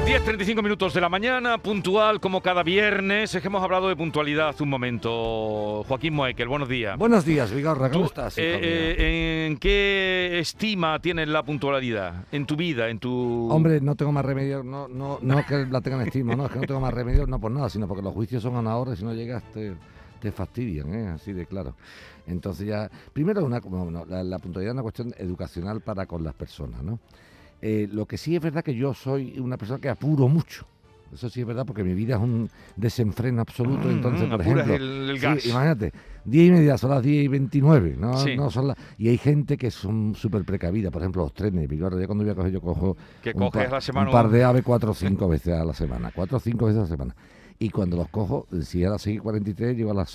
10.35 minutos de la mañana, puntual como cada viernes. Es que hemos hablado de puntualidad hace un momento. Joaquín Moekel, buenos días. Buenos días, Vigorra, ¿cómo estás? eh, eh, ¿En qué estima tienes la puntualidad? ¿En tu vida? ¿En tu...? Hombre, no tengo más remedio, no, no, no que la tengan estima, no, es que no tengo más remedio, no por nada, sino porque los juicios son a una hora y si no llegas te, te fastidian, ¿eh? así de claro. Entonces ya, primero una, como no, la, la puntualidad es una cuestión educacional para con las personas, ¿no? Eh, lo que sí es verdad que yo soy una persona que apuro mucho. Eso sí es verdad porque mi vida es un desenfreno absoluto. Mm, entonces, mm, por ejemplo, el- el sí, gas. imagínate, 10 y media son las 10 y 29, ¿no? Sí. no son las- y hay gente que son súper precavidas, por ejemplo, los trenes. Ya cuando voy a coger, yo cojo Que un par- la semana un par de aves cuatro o cinco veces a la semana. Cuatro o cinco veces a la semana. Y cuando los cojo, si es a las 6.43, llego a las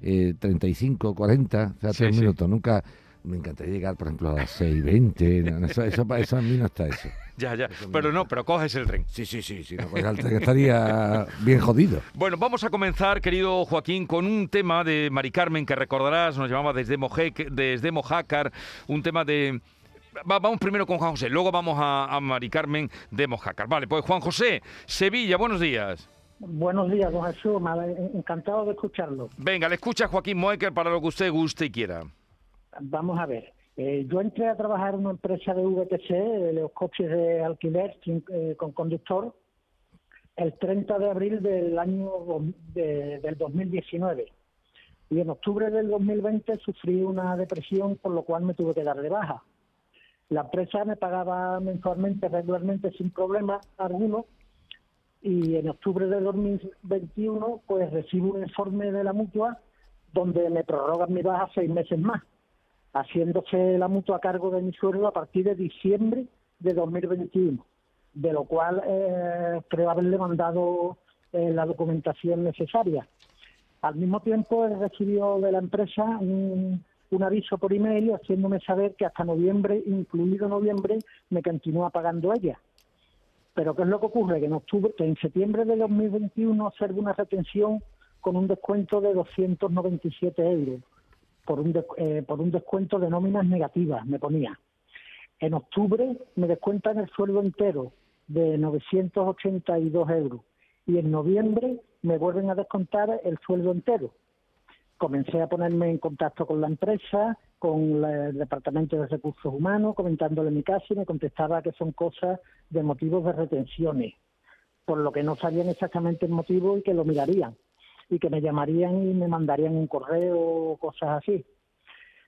6.35, 40, o sea, Sí, tres sí. minutos. Nunca, me encantaría llegar, por ejemplo, a las 6.20. no, eso, eso, eso a mí no está eso. Ya, ya. Pero no, pero coges el tren. Sí, sí, sí, sí. No, pues, al tren estaría bien jodido. Bueno, vamos a comenzar, querido Joaquín, con un tema de Mari Carmen que recordarás, nos llamaba desde, Mojeque- desde Mojácar, un tema de... Va- vamos primero con Juan José, luego vamos a, a Mari Carmen de Mojácar. Vale, pues Juan José, Sevilla, buenos días. Buenos días, don Jesús. Encantado de escucharlo. Venga, le escucha Joaquín Moecker para lo que usted guste y quiera. Vamos a ver. Eh, yo entré a trabajar en una empresa de VTC, de los coches de alquiler sin- eh, con conductor, el 30 de abril del año de- del 2019. Y en octubre del 2020 sufrí una depresión, por lo cual me tuve que dar de baja. La empresa me pagaba mensualmente, regularmente, sin problema alguno, y en octubre de 2021 pues recibo un informe de la mutua donde me prorrogan mi baja seis meses más, haciéndose la mutua cargo de mi sueldo a partir de diciembre de 2021, de lo cual eh, creo haberle mandado eh, la documentación necesaria. Al mismo tiempo he recibido de la empresa un, un aviso por email haciéndome saber que hasta noviembre, incluido noviembre, me continúa pagando ella. Pero ¿qué es lo que ocurre? Que en octubre, que en septiembre de 2021 observo una retención con un descuento de 297 euros por un, eh, por un descuento de nóminas negativas, me ponía. En octubre me descuentan el sueldo entero de 982 euros y en noviembre me vuelven a descontar el sueldo entero. Comencé a ponerme en contacto con la empresa, con el Departamento de Recursos Humanos, comentándole mi caso y me contestaba que son cosas de motivos de retenciones, por lo que no sabían exactamente el motivo y que lo mirarían y que me llamarían y me mandarían un correo o cosas así.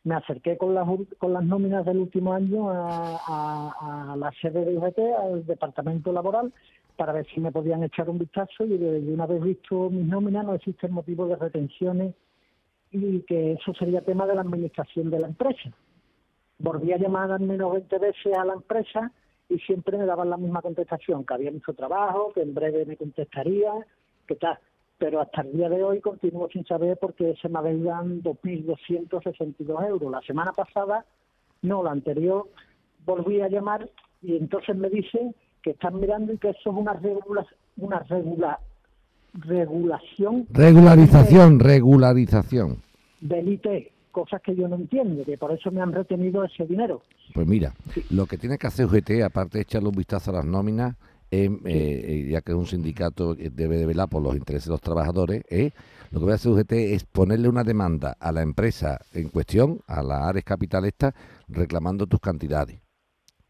Me acerqué con las, con las nóminas del último año a, la sede de UGT, al departamento laboral, para ver si me podían echar un vistazo y una vez visto mis nóminas no existe motivo de retenciones y que eso sería tema de la administración de la empresa. Volví a llamar al menos 20 veces a la empresa y siempre me daban la misma contestación, que había mucho trabajo, que en breve me contestaría, que tal. Pero hasta el día de hoy continúo sin saber por qué se me adeudan 2.262 euros. La semana pasada, no, la anterior, volví a llamar y entonces me dicen que están mirando y que eso es una regula, una regula, regulación Regularización, regularización. del IT, cosas que yo no entiendo, que por eso me han retenido ese dinero. Pues mira, lo que tiene que hacer UGT, aparte de echarle un vistazo a las nóminas, eh, eh, ya que es un sindicato que debe de velar por los intereses de los trabajadores, eh, lo que va a hacer UGT es ponerle una demanda a la empresa en cuestión, a la Ares Capital esta, reclamando tus cantidades.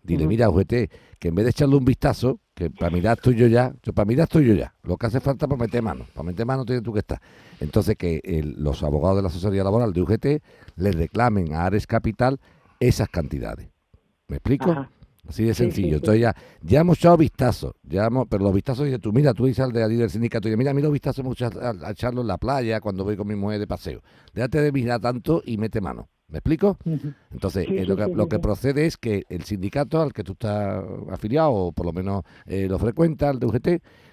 Dile, mira, UGT, que en vez de echarle un vistazo, que para mirar estoy yo ya, yo para mirar estoy yo ya. Lo que hace falta para meter mano. Para meter mano tienes tú que estar. Entonces, que el- los abogados de la asesoría laboral de UGT le reclamen a Ares Capital esas cantidades. ¿Me explico? Ajá. Así de sí, sencillo. sí. Entonces ya, ya hemos echado vistazos, ya hemos- pero los vistazos dices tú, mira, tú dices al de allí del sindicato, y mira, a mí los vistazos echado a, echarlos en la playa cuando voy con mi mujer de paseo. Déjate de mirar tanto y mete mano. ¿Me explico? Entonces, Sí, eh, lo, que, lo procede es que el sindicato al que tú estás afiliado, o por lo menos eh, lo frecuenta, el de UGT,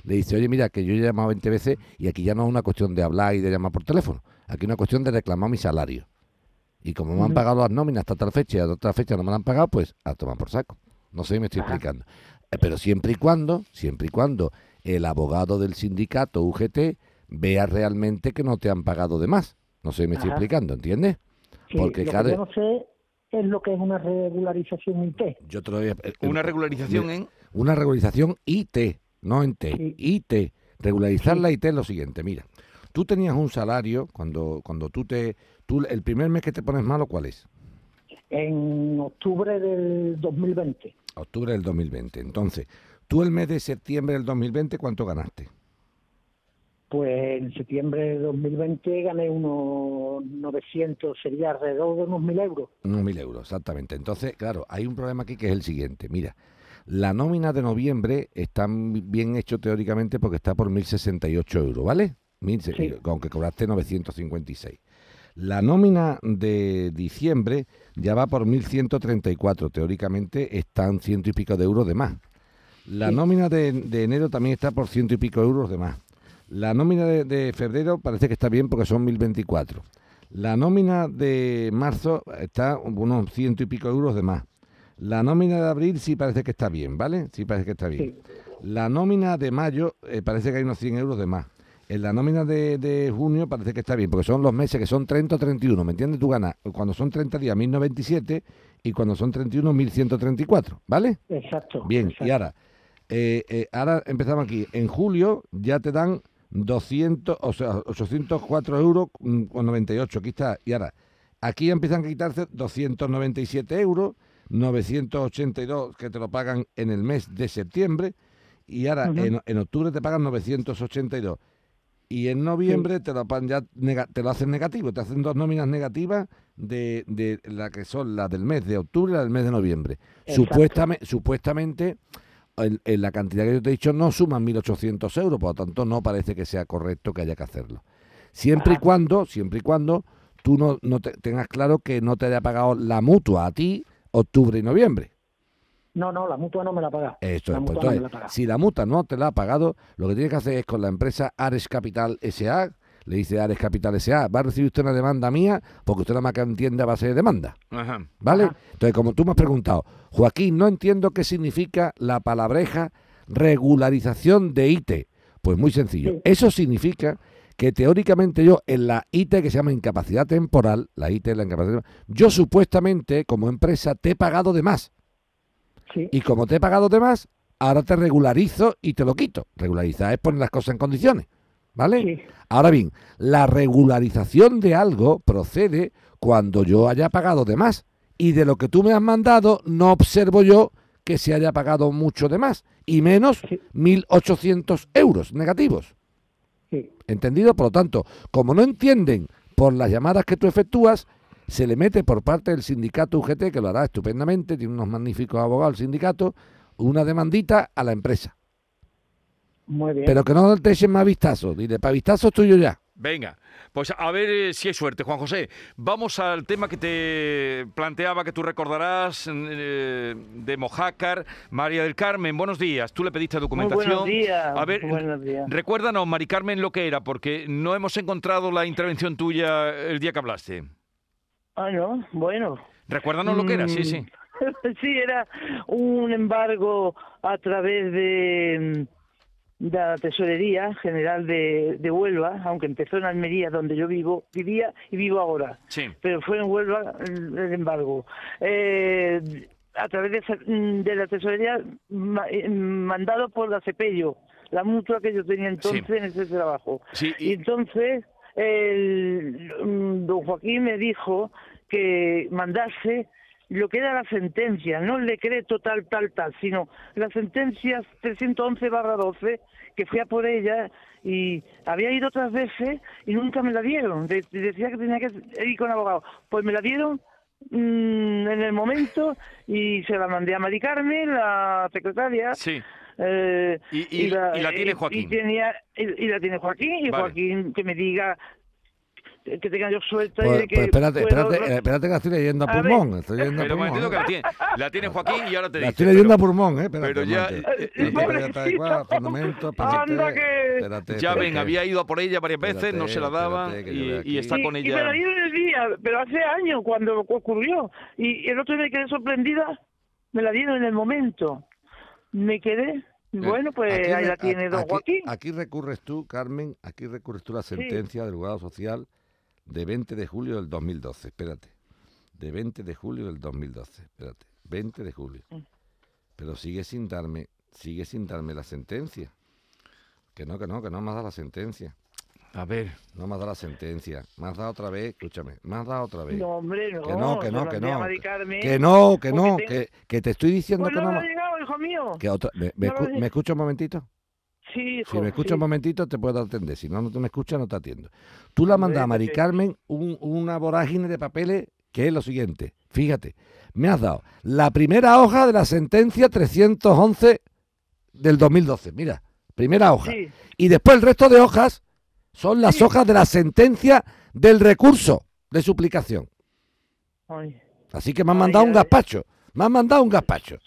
le dice, oye, mira, que yo he llamado 20 veces y aquí ya no es una cuestión de hablar y de llamar por teléfono, aquí es una cuestión de reclamar mi salario. Y como me han pagado las nóminas hasta tal fecha y hasta otra fecha no me la han pagado, pues a tomar por saco. No sé si me estoy Ajá. explicando. Eh, Pero siempre y cuando, siempre y cuando el abogado del sindicato UGT vea realmente que no te han pagado de más. No sé si me estoy Ajá. explicando, ¿entiendes? Sí, Porque lo cada- que yo no sé es lo que es una regularización IT. Yo te lo voy a- eh, Una eh, regularización en... Una regularización IT, no en T. Sí. IT. Regularizar Sí. la IT es lo siguiente, mira. Tú tenías un salario cuando cuando tú te tú el primer mes que te pones malo, ¿cuál es? En octubre del 2020, Octubre del 2020. Entonces, tú el mes de septiembre del 2020, ¿cuánto ganaste? pues en septiembre del 2020 gané unos 900, sería alrededor de unos 1.000 euros. Unos mil euros, exactamente. Entonces, claro, hay un problema aquí que es el siguiente. Mira, la nómina de noviembre está bien hecho teóricamente porque está por 1.068 euros, ¿vale? Mil se- Sí. Aunque cobraste 956. La nómina de diciembre ya va por 1.134. Teóricamente están ciento y pico de euros de más. La Sí. nómina de, de enero también está por ciento y pico euros de más. La nómina de, de febrero parece que está bien porque son 1.024. La nómina de marzo está unos ciento y pico euros de más. La nómina de abril sí parece que está bien, ¿vale? Sí parece que está bien. Sí. La nómina de mayo eh, parece que hay unos 100 euros de más. En la nómina de, de junio parece que está bien, porque son los meses que son 30 o 31, ¿me entiendes? Tú ganas cuando son 30 días 1097 y cuando son 31 1134, ¿vale? Exacto. Bien, y ahora, eh, eh, ahora empezamos aquí. En julio ya te dan 200, o sea, 804 euros con 98, aquí está. Y ahora, aquí ya empiezan a quitarse 297 euros, 982 que te lo pagan en el mes de septiembre, y ahora en, en octubre te pagan 982. Y en noviembre te lo ya nega- te lo hacen negativo, te hacen dos nóminas negativas de, de la que son la del mes de octubre y la del mes de noviembre. Supuestamente, supuestamente en, en la cantidad que yo te he dicho no suman 1.800 euros, por lo tanto no parece que sea correcto que haya que hacerlo. Siempre y Ajá. cuando, siempre y cuando tú no, no te- tengas claro que no te haya pagado la mutua a ti octubre y noviembre. No, no, la mutua no me la ha pagado. Esto la es, pues, mutua no me entonces, la ha pagado. si la mutua no te la ha pagado, lo que tienes que hacer es con la empresa Ares Capital SA, le dice Ares Capital SA, va a recibir usted una demanda mía, porque usted nada más que entiende a base de demanda. Ajá. ¿Vale? Ajá. Entonces, como tú me has preguntado, Joaquín, no entiendo qué significa la palabreja regularización de IT. Pues muy sencillo. Sí. Eso significa que teóricamente yo en la IT que se llama incapacidad temporal, la IT es la incapacidad temporal, yo supuestamente como empresa te he pagado de más. Sí, Y como te he pagado de más, ahora te regularizo y te lo quito. Regularizar es poner las cosas en condiciones. ¿Vale? sí, Ahora bien, la regularización de algo procede cuando yo haya pagado de más. Y de lo que tú me has mandado, no observo yo que se haya pagado mucho de más. Y menos Sí. 1.800 euros negativos. sí. ¿Entendido? Por lo tanto, como no entienden por las llamadas que tú efectúas, se le mete por parte del sindicato UGT, que lo hará estupendamente, tiene unos magníficos abogados el sindicato, una demandita a la empresa. Muy bien. Pero que no te echen más vistazo. Dile, para vistazo estoy yo ya. Venga, pues a ver eh, si hay suerte, Juan José. Vamos al tema que te planteaba, que tú recordarás, eh, de Mojácar. María del Carmen, buenos días. Tú le pediste documentación. buenos días, A ver, buenos días. recuérdanos, Mari Carmen, lo que era, porque no hemos encontrado la intervención tuya el día que hablaste. Ah, no, bueno. Recuérdanos lo que era, sí, sí. sí, era un embargo a través de, mm, de la Tesorería General de, de Huelva, aunque empezó en Almería, donde yo vivo, vivía y vivo ahora. Sí. Pero fue en Huelva el, embargo. Eh, a través de, mm, de la Tesorería, eh, mandado por la Cepello, la mutua que yo tenía entonces Sí. en ese trabajo. Sí, Y y, entonces el, mm, don Joaquín me dijo que mandase lo que era la sentencia, no el decreto tal, tal, tal, sino la sentencia 311 barra 12, que fui a por ella y había ido otras veces y nunca me la dieron. De- decía que tenía que ir con abogado. Pues me la dieron mm, en el momento y se la mandé a Mari Carmen, la secretaria. sí. Eh, Y- y- y la tiene Joaquín. Y, tenía, y, y la tiene Joaquín, y Vale. Joaquín que me diga que tenga yo suerte. Pues, de que pues espérate, puedo- espérate, eh, espérate que la estoy leyendo a A pulmón. Estoy leyendo a Pero pulmón. que ¿eh? la tiene, la tiene Joaquín y ahora te La dice. estoy leyendo pero- a pulmón, ¿eh? Espérate, pero ya- eh, eh, Espérate, Ya ven, había ido a por ella varias veces, no se la daban y, y está y, con y me ella. la dieron el día, pero hace años cuando ocurrió. Y el otro día me quedé sorprendida, me la dieron en el momento. Me quedé Bueno, pues Aquí ahí la tiene don aquí- Joaquín. Aquí recurres tú, Carmen, aquí recurres tú la sentencia del juzgado social de 20 de julio del 2012. Espérate. De 20 de julio del 2012. Espérate. 20 de julio. Pero sigue sin darme, sigue sin darme la sentencia. Que no, que no, que no me has dado la sentencia. A ver. No me has dado la sentencia. Me has dado otra vez, escúchame, me has dado otra vez. No, hombre, no. que no, que no, que no. Que no, que no, que, que te estoy diciendo Pues que no no. me ha llegado, hijo mío. Que otra, me, me escu- ¿Me escucha un momentito? Sí, hijo. Si me escuchas sí. un momentito, te puedo atender. Si no, no te me escuchas, no te atiendo. Tú le has mandado a Mari Carmen un- una vorágine de papeles que es lo siguiente. Fíjate, me has dado la primera hoja de la sentencia 311 del 2012. Mira, primera hoja. Sí, Y después el resto de hojas son las Sí. hojas de la sentencia del recurso de suplicación. ay, Así que me han Ay, mandado un gazpacho. Me han mandado un gazpacho.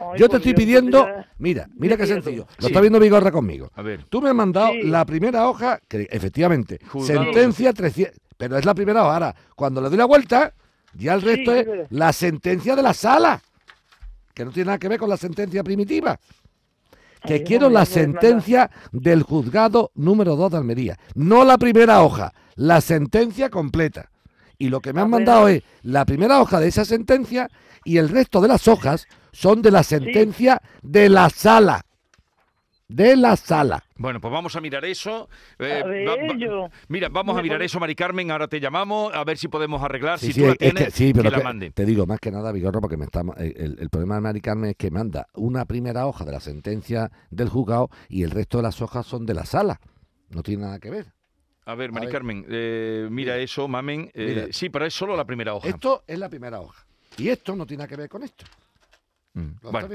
Ay, Yo te estoy pidiendo, mira, mira qué sencillo. Lo está viendo Vigorra conmigo. A ver. Tú me has mandado Sí. la primera hoja, que efectivamente, Juzgado. sentencia 300, pero es la primera hoja. Ahora, cuando le doy la vuelta, ya el resto es la sentencia de la sala, que no tiene nada que ver con la sentencia primitiva. Que Ay, quiero la sentencia del juzgado número 2 de Almería, no la primera hoja, la sentencia completa. Y lo que me han bueno. mandado es la primera hoja de esa sentencia y el resto de las hojas son de la sentencia de la sala. De la sala. Bueno, pues vamos a mirar eso. Eh, A ver, va- va- yo- Mira, vamos a mirar pone- eso, Mari Carmen. Ahora te llamamos a ver si podemos arreglar. Sí, si sí, tú la es que- tienes, sí, pero que la que- mande. te digo más que nada, Vigorro, porque me está, el, el problema de Mari Carmen es que manda una primera hoja de la sentencia del juzgado y el resto de las hojas son de la sala. No tiene nada que ver. A ver, Mari ver. Carmen, eh, mira eso, mamen. Eh, Mira. Sí, pero es solo la primera hoja. Esto es la primera hoja. Y esto no tiene que ver con esto. Mm, ¿Lo bueno, estás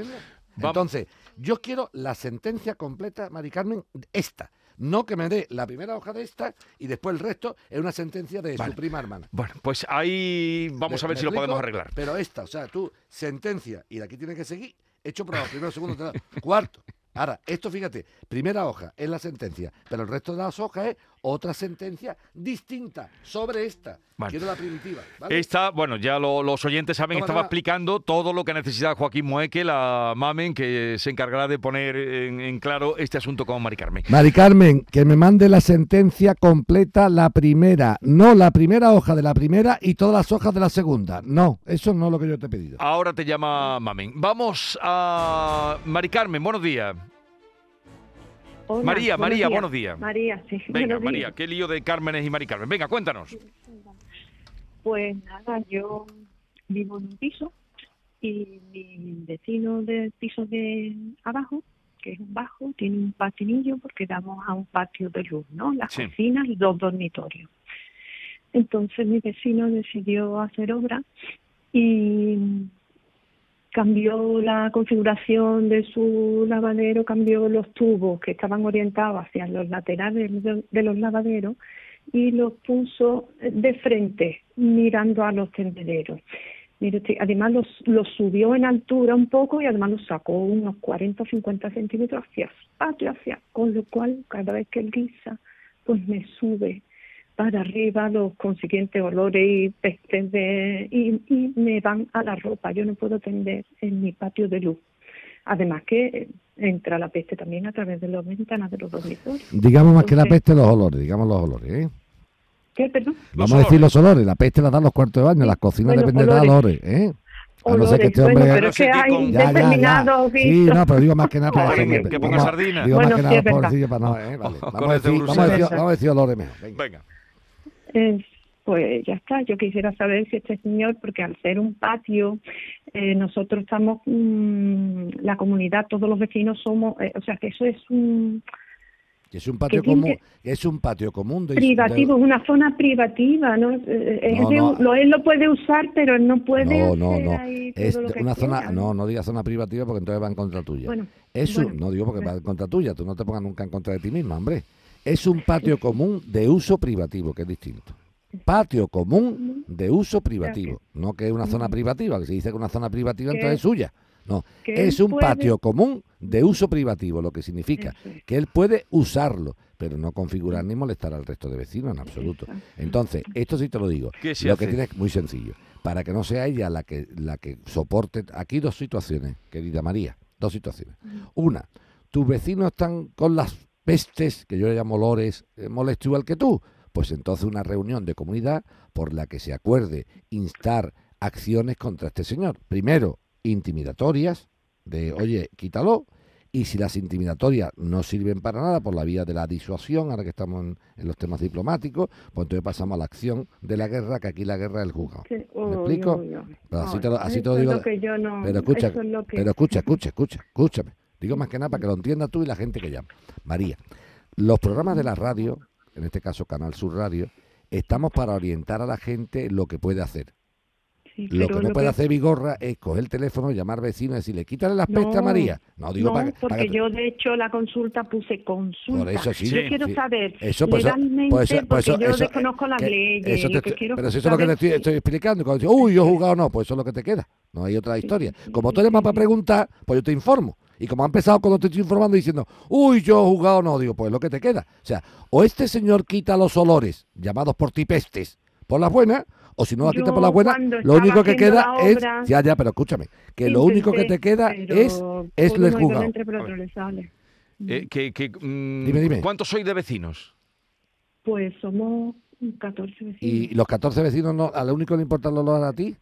viendo? Entonces, yo quiero la sentencia completa, Mari Carmen, esta. No que me dé la primera hoja de esta y después el resto es una sentencia de Vale. su prima hermana. bueno, pues ahí vamos ¿Me- a ver si lo podemos arreglar. Pero esta, o sea, tú, sentencia, y de aquí tienes que seguir, hecho probado, primero, segundo, tercero, cuarto. Ahora, esto fíjate, primera hoja es la sentencia, pero el resto de las hojas es otra sentencia distinta sobre esta. Vale. Quiero la primitiva. ¿vale? Esta, bueno, ya lo- los oyentes saben, Toma, estaba explicando todo lo que necesita Joaquín Moeque, la mamen, que se encargará de poner en, en claro este asunto con Mari Carmen. Mari Carmen, que me mande la sentencia completa, la primera. No, la primera hoja de la primera y todas las hojas de la segunda. No, eso no es lo que yo te he pedido. Ahora te llama Mamen. Vamos a Mari Carmen, buenos días. Hola, María, María, buenos días. María, sí. Venga, María, días. qué lío de Cármenes y Mari Carmen. Venga, cuéntanos. Pues nada, yo vivo en un piso y mi vecino del piso de abajo, que es un bajo, tiene un patinillo porque damos a un patio de luz, ¿no? Las Sí. cocinas y dos dormitorios. Entonces mi vecino decidió hacer obra y cambió la configuración de su lavadero, cambió los tubos que estaban orientados hacia los laterales de, los lavaderos y los puso de frente, mirando a los tendederos. Además los, los subió en altura un poco y además los sacó unos 40 o 50 centímetros hacia patio, hacia, con lo cual cada vez que él guisa, pues me sube para arriba los consiguientes olores y pestes de, y, y me van a la ropa. Yo no puedo tender en mi patio de luz. Además que entra la peste también a través de las ventanas de los dormitorios. Digamos más que la Entonces- peste los olores, digamos los olores, ¿eh? ¿Qué, perdón? Los Vamos a decir olores. los olores, la peste la dan los cuartos de baño, las cocinas Bueno, dependen de olores. olores, ¿eh? A no ser que Olores. este Bueno, hombre... pero es que hay ya, Ya, ya, determinados ya. Sí, no, pero digo más que nada para que- que- ponga vamos- sardina. Digo Bueno, más que sí, nada pobrecillo para no, ¿eh? Vale. Con Vamos, a este decir, vamos, a decir, vamos a decir olores mejor. Venga. Venga. Eh, pues ya está. Yo quisiera saber si este señor, porque al ser un patio, eh, nosotros estamos, mm, la comunidad, todos los vecinos somos, eh, o sea que eso es un es un patio común, que- es un patio común de privativo, de- es una zona privativa, ¿no? Eh, es No, de no. lo, él lo puede usar, pero no puede No, no, no. Es una zona, quiera, no, no digas zona privativa porque entonces va en contra tuya. Bueno, es un, no digo porque bueno. va en contra tuya, tú no te pongas nunca en contra de ti misma, hombre. Es un patio común de uso privativo, que es distinto. Patio común de uso privativo, no que es una zona privativa, que se dice que una zona privativa entonces es suya. No, es un puede- patio común de uso privativo, lo que significa Eso que él puede usarlo, pero no configurar ni molestar al resto de vecinos en absoluto. Entonces, esto sí te lo digo. ¿Qué se lo hace? que tienes muy sencillo. Para que no sea ella la que, la que soporte. Aquí dos situaciones, querida María. Dos situaciones. Una, tus vecinos están con las pestes, que yo le llamo olores, eh, molesto igual que tú, pues entonces una reunión de comunidad por la que se acuerde instar acciones contra este señor. Primero, intimidatorias, de oye, quítalo, y si las intimidatorias no sirven para nada por la vía de la disuasión, ahora que estamos en, en los temas diplomáticos, pues entonces pasamos a la acción de la guerra, que aquí la guerra es el juzgado. Sí, ¿Me explico? Pero así Ay, te lo, así te eso lo es digo. lo que yo no- pero escucha, eso es lo que- pero escucha, escucha, escucha, escúchame. Digo más que nada para que lo entiendas tú y la gente que llama. María, los programas de la radio, en este caso Canal Sur Radio, estamos para orientar a la gente lo que puede hacer. Sí, Lo que no puede hacer Vigorra es coger el teléfono, llamar vecinos y decirle, quítale las pestes a No, María. No, digo no, para, que- para porque que- yo de hecho la consulta puse consulta. Por eso sí. Yo Sí, quiero sí. saber Eso, pues, legalmente, pues pues porque eso- yo eso- desconozco las que- leyes. eso te que quiero pero si eso es lo que te estoy, estoy explicando. Cuando dices, uy, yo he jugado o no, pues eso es lo que te queda. No hay otra historia. Como tú eres más para preguntar, pues yo te informo. Y como ha empezado cuando te estoy informando diciendo, uy, yo he jugado o no, digo, pues es lo que te queda. O sea, o este señor quita los olores, llamados por ti pestes, por las buenas, o si no la quita Yo por buenas, cuando lo único que queda la es. obra, Ya, ya, pero escúchame, que lo único que te queda es, es por el uno y juzgado. dos entre, pero otro le sale. Eh, que, que, mm, Dime, dime. ¿Cuántos sois de vecinos? Pues somos 14 vecinos. Y los 14 vecinos, no, a lo único que le importa el olor a ti.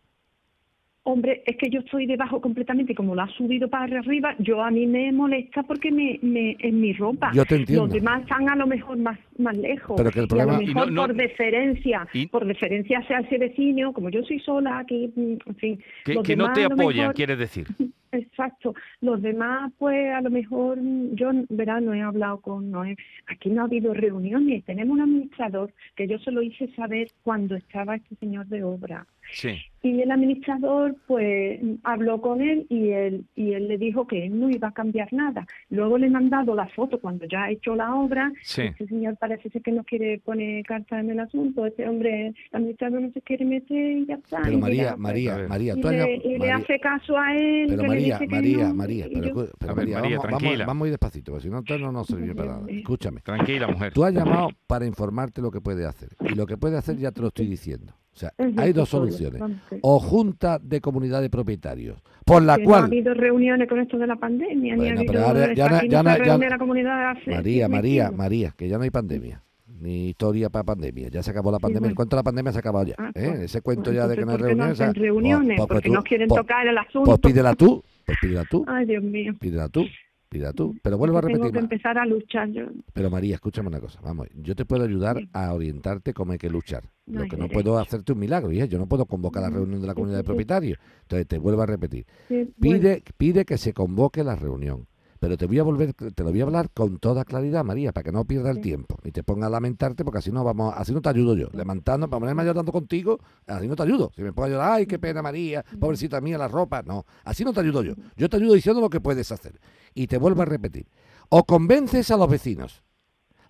Hombre, es que yo estoy debajo completamente, como lo ha subido para arriba, yo a mí me molesta porque me, me es mi ropa. Yo te entiendo. Los demás están a lo mejor más más lejos. Pero que el Y problema- a lo Y mejor no- no- por deferencia, y- por deferencia hacia ese vecino, como yo soy sola aquí, mm, en fin. Que, los que no demás te a lo apoyan, mejor- quieres decir. Exacto. Los demás, pues a lo mejor, mm, yo, verá, no he hablado con Noé. Aquí no ha habido reuniones. Tenemos un administrador que yo se lo hice saber cuando estaba este señor de obra. Sí. Y el administrador, pues, habló con él y él, y él le dijo que él no iba a cambiar nada. Luego le he mandado la foto cuando ya ha hecho la obra. Sí. Este señor parece ser que no quiere poner carta en el asunto. Este hombre, el administrador no se quiere meter y ya está. Pero María, pues, María. María, y tú has le, y le hace caso a él. Pero que le María, María, no, María, pero, yo- escu- pero A ver, María, vamos, vamos, tranquila. vamos muy despacito, porque si no, no nos sirve para nada. Escúchame. Tranquila, mujer. Tú has llamado para informarte lo que puede hacer. Y lo que puede hacer ya te lo estoy diciendo. O sea, Es hay dos soluciones. sí. O junta de comunidad de propietarios, por la Que no ha cual... habido reuniones con esto de la pandemia, ni Bueno, ha habido... ahora ya no- ya no no- se ya reúne no- la comunidad hace María, María. María, que ya no hay pandemia. Ni historia para pandemia. Ya se acabó la pandemia. El bueno. cuento de la pandemia se ha acabado ya. Ah, ¿eh? pues, Ese cuento pues ya de que no hay entonces, ¿por qué reuniones... hacen o sea, reuniones? pues- pues porque tú- no quieren tocar el asunto. Pues pídela tú. Pues pídela tú. Ay, Dios mío. Pídela tú. Pídela tú. Pero vuelvo a Tengo repetir. que Ma- empezar a luchar yo. Pero María, escúchame una cosa, vamos, yo te puedo ayudar Sí. a orientarte cómo hay que luchar. No Lo que no derecho. puedo hacerte un milagro, hija, yo no puedo convocar la reunión de la sí, comunidad de sí, sí. propietarios. Entonces te vuelvo a repetir, Sí, bueno, pide, pide que se convoque la reunión. Pero te voy a volver, te lo voy a hablar con toda claridad, María, para que no pierda el Sí. tiempo y te ponga a lamentarte, porque así no vamos, así no te ayudo yo. Levantando, para ponerme llorando contigo, así no te ayudo. Si me pongo a llorar, ay, qué pena María, pobrecita mía, la ropa. No, así no te ayudo yo. Yo te ayudo diciendo lo que puedes hacer. Y te vuelvo a repetir. O convences a los vecinos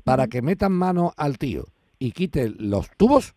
para que metan mano al tío y quite los tubos,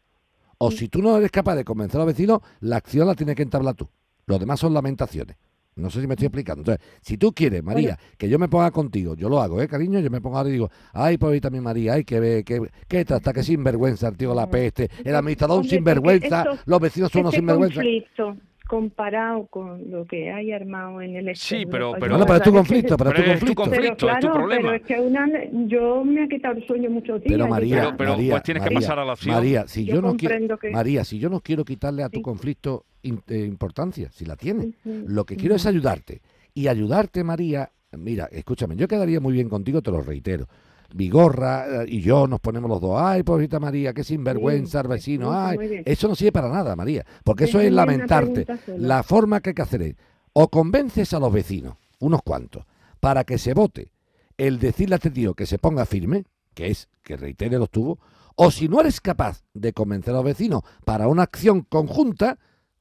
o si tú no eres capaz de convencer a los vecinos, la acción la tienes que entablar tú. Los demás son lamentaciones. No sé si me estoy explicando. Entonces, si tú quieres, María, que yo me ponga contigo, yo lo hago, ¿eh, cariño? Yo me pongo ahora y digo, ay, pobrecita mi María, ay, que ve, que, que trata, que sinvergüenza el tío la peste, el administrador un sinvergüenza, esto- los vecinos son unos sinvergüenza. conflicto comparado con lo que hay armado en el Sí, exterior, pero- pues, pero- Bueno, pero es tu conflicto, pero es tu Pero es tu conflicto. conflicto. es tu problema. Pero es que una, yo me ha quitado el sueño muchos días. Pero María, Pero- pero, María, pues tienes que pasar a la acción. María, si yo, Yo no quiero, comprendo que- María, si yo no quiero quitarle a tu Sí. conflicto eh, importancia, si la tienes, Ujú, lo que quiero es ayudarte. Y ayudarte, María, mira, escúchame, yo quedaría muy bien contigo, te lo reitero. Vigorra eh, y yo nos ponemos los dos, ay, pobrecita María, qué sinvergüenza el vecino, ay, eso no sirve para nada, María, porque eso es lamentarte. La forma que hay que hacer es, o convences a los vecinos, unos cuantos, para que se vote el decirle a este tío que se ponga firme, que es que reitere los tubos, o si no eres capaz de convencer a los vecinos para una acción conjunta,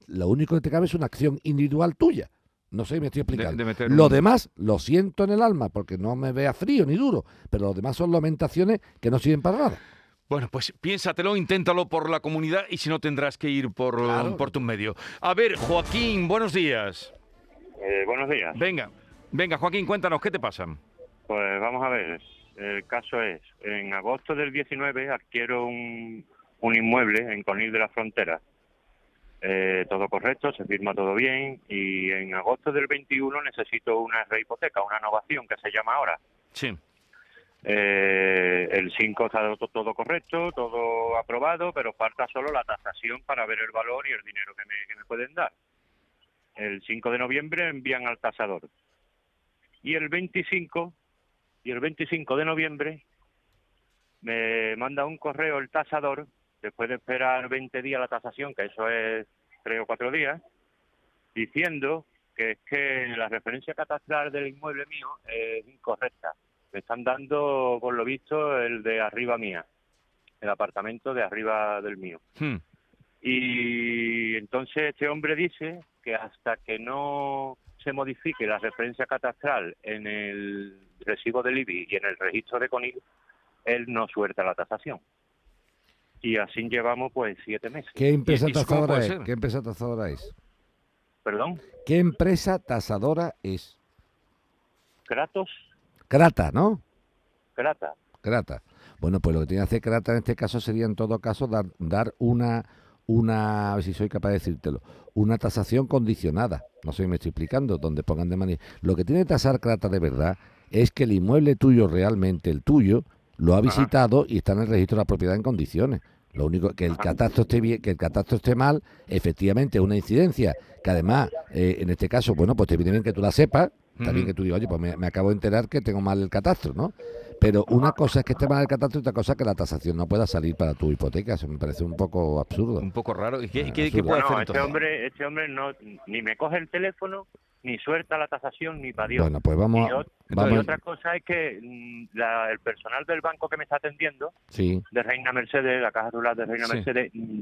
lo único que te cabe es una acción individual tuya. No sé, me estoy explicando. de lo un- demás lo siento en el alma porque no me vea frío ni duro, pero lo demás son lamentaciones que no sirven para nada. Bueno, pues piénsatelo, inténtalo por la comunidad y si no tendrás que ir por, Claro. por tu medio. A ver, Joaquín, buenos días. Eh, buenos días. Venga, venga, Joaquín, cuéntanos, ¿qué te pasa? Pues vamos a ver. El caso es, en agosto del 19 adquiero un, un inmueble en Conil de la Frontera. Eh, todo correcto, se firma todo bien y en agosto del 21 necesito una rehipoteca, una innovación que se llama ahora. Sí. Eh, el 5 está to- todo correcto, todo aprobado, pero falta solo la tasación para ver el valor y el dinero que me, que me pueden dar. El 5 de noviembre envían al tasador. Y el 25, y el 25 de noviembre me manda un correo el tasador, después de esperar 20 días la tasación, que eso es 3 o 4 días, diciendo que es que la referencia catastral del inmueble mío es incorrecta. Me están dando, por lo visto, el de arriba mía, el apartamento de arriba del mío. Hmm. Y entonces este hombre dice que hasta que no se modifique la referencia catastral en el recibo del IBI y en el registro de CONIL, él no suelta la tasación. Y así llevamos pues siete meses. ¿Qué empresa ¿Y eso cómo tasadora es? ser? ¿Qué empresa tasadora es? Perdón, ¿Qué empresa tasadora es? Kratos, Crata, ¿no? Krata. Crata. Bueno, pues lo que tiene que hacer Crata en este caso sería en todo caso dar, dar una, una, a ver si soy capaz de decírtelo, una tasación condicionada. No sé si me estoy explicando, donde pongan de manera. Lo que tiene que tasar Crata de verdad es que el inmueble tuyo realmente, el tuyo, lo ha visitado y está en el registro de la propiedad en condiciones. Lo único que el catastro esté bien, que el catastro esté mal, efectivamente es una incidencia que además, eh, en este caso, bueno, pues te viene bien que tú la sepas, también que tú digas, oye, pues me, me acabo de enterar que tengo mal el catastro, ¿no? Pero una cosa es que esté mal el catastro y otra cosa es que la tasación no pueda salir para tu hipoteca. Eso me parece un poco absurdo. Un poco raro. ¿Y qué, qué- qué absurdo. puede Bueno, hacer este hombre, este hombre no, ni me coge el teléfono, ni suelta la tasación, ni para Dios. Bueno, pues vamos y, y otra cosa es que mm, la- el personal del banco que me está atendiendo, sí, de Reina Mercedes, la caja rural de Reina Sí. Mercedes, mm,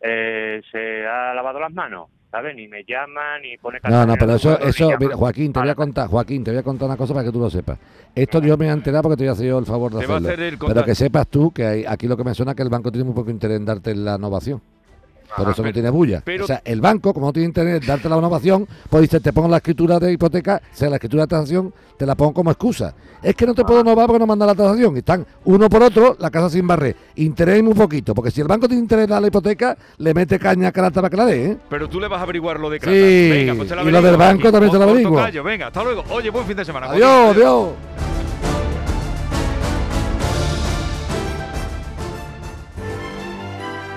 eh, se ha lavado las manos, ¿sabes? Ni me llama, ni pone No, no, pero eso, eso, mira, Joaquín, te voy a contar, Joaquín, te voy a contar una cosa para que tú lo sepas. Esto yo me he enterado porque te voy a hacer yo el favor de Te va a hacerlo. hacer el Pero que sepas tú que hay- aquí lo que me suena es que el banco tiene muy poco interés en darte la innovación. Por Ajá, eso no tiene bulla. pero- o sea, el banco, como no tiene interés en darte la innovación, pues dice, te pongo la escritura de hipoteca, o sea, la escritura de transacción, te la pongo como excusa. Es que no te puedo innovar porque no manda la transacción. Y están uno por otro, la casa sin barrer. Interés muy poquito, porque si el banco tiene interés en dar la hipoteca, le mete caña a Crata para que la dé, ¿eh? Pero tú le vas a averiguar lo de Crata. Sí, Venga, pues te y lo del banco aquí. también te lo averiguo. Venga, hasta luego. Oye, buen fin de semana. Adiós, adiós.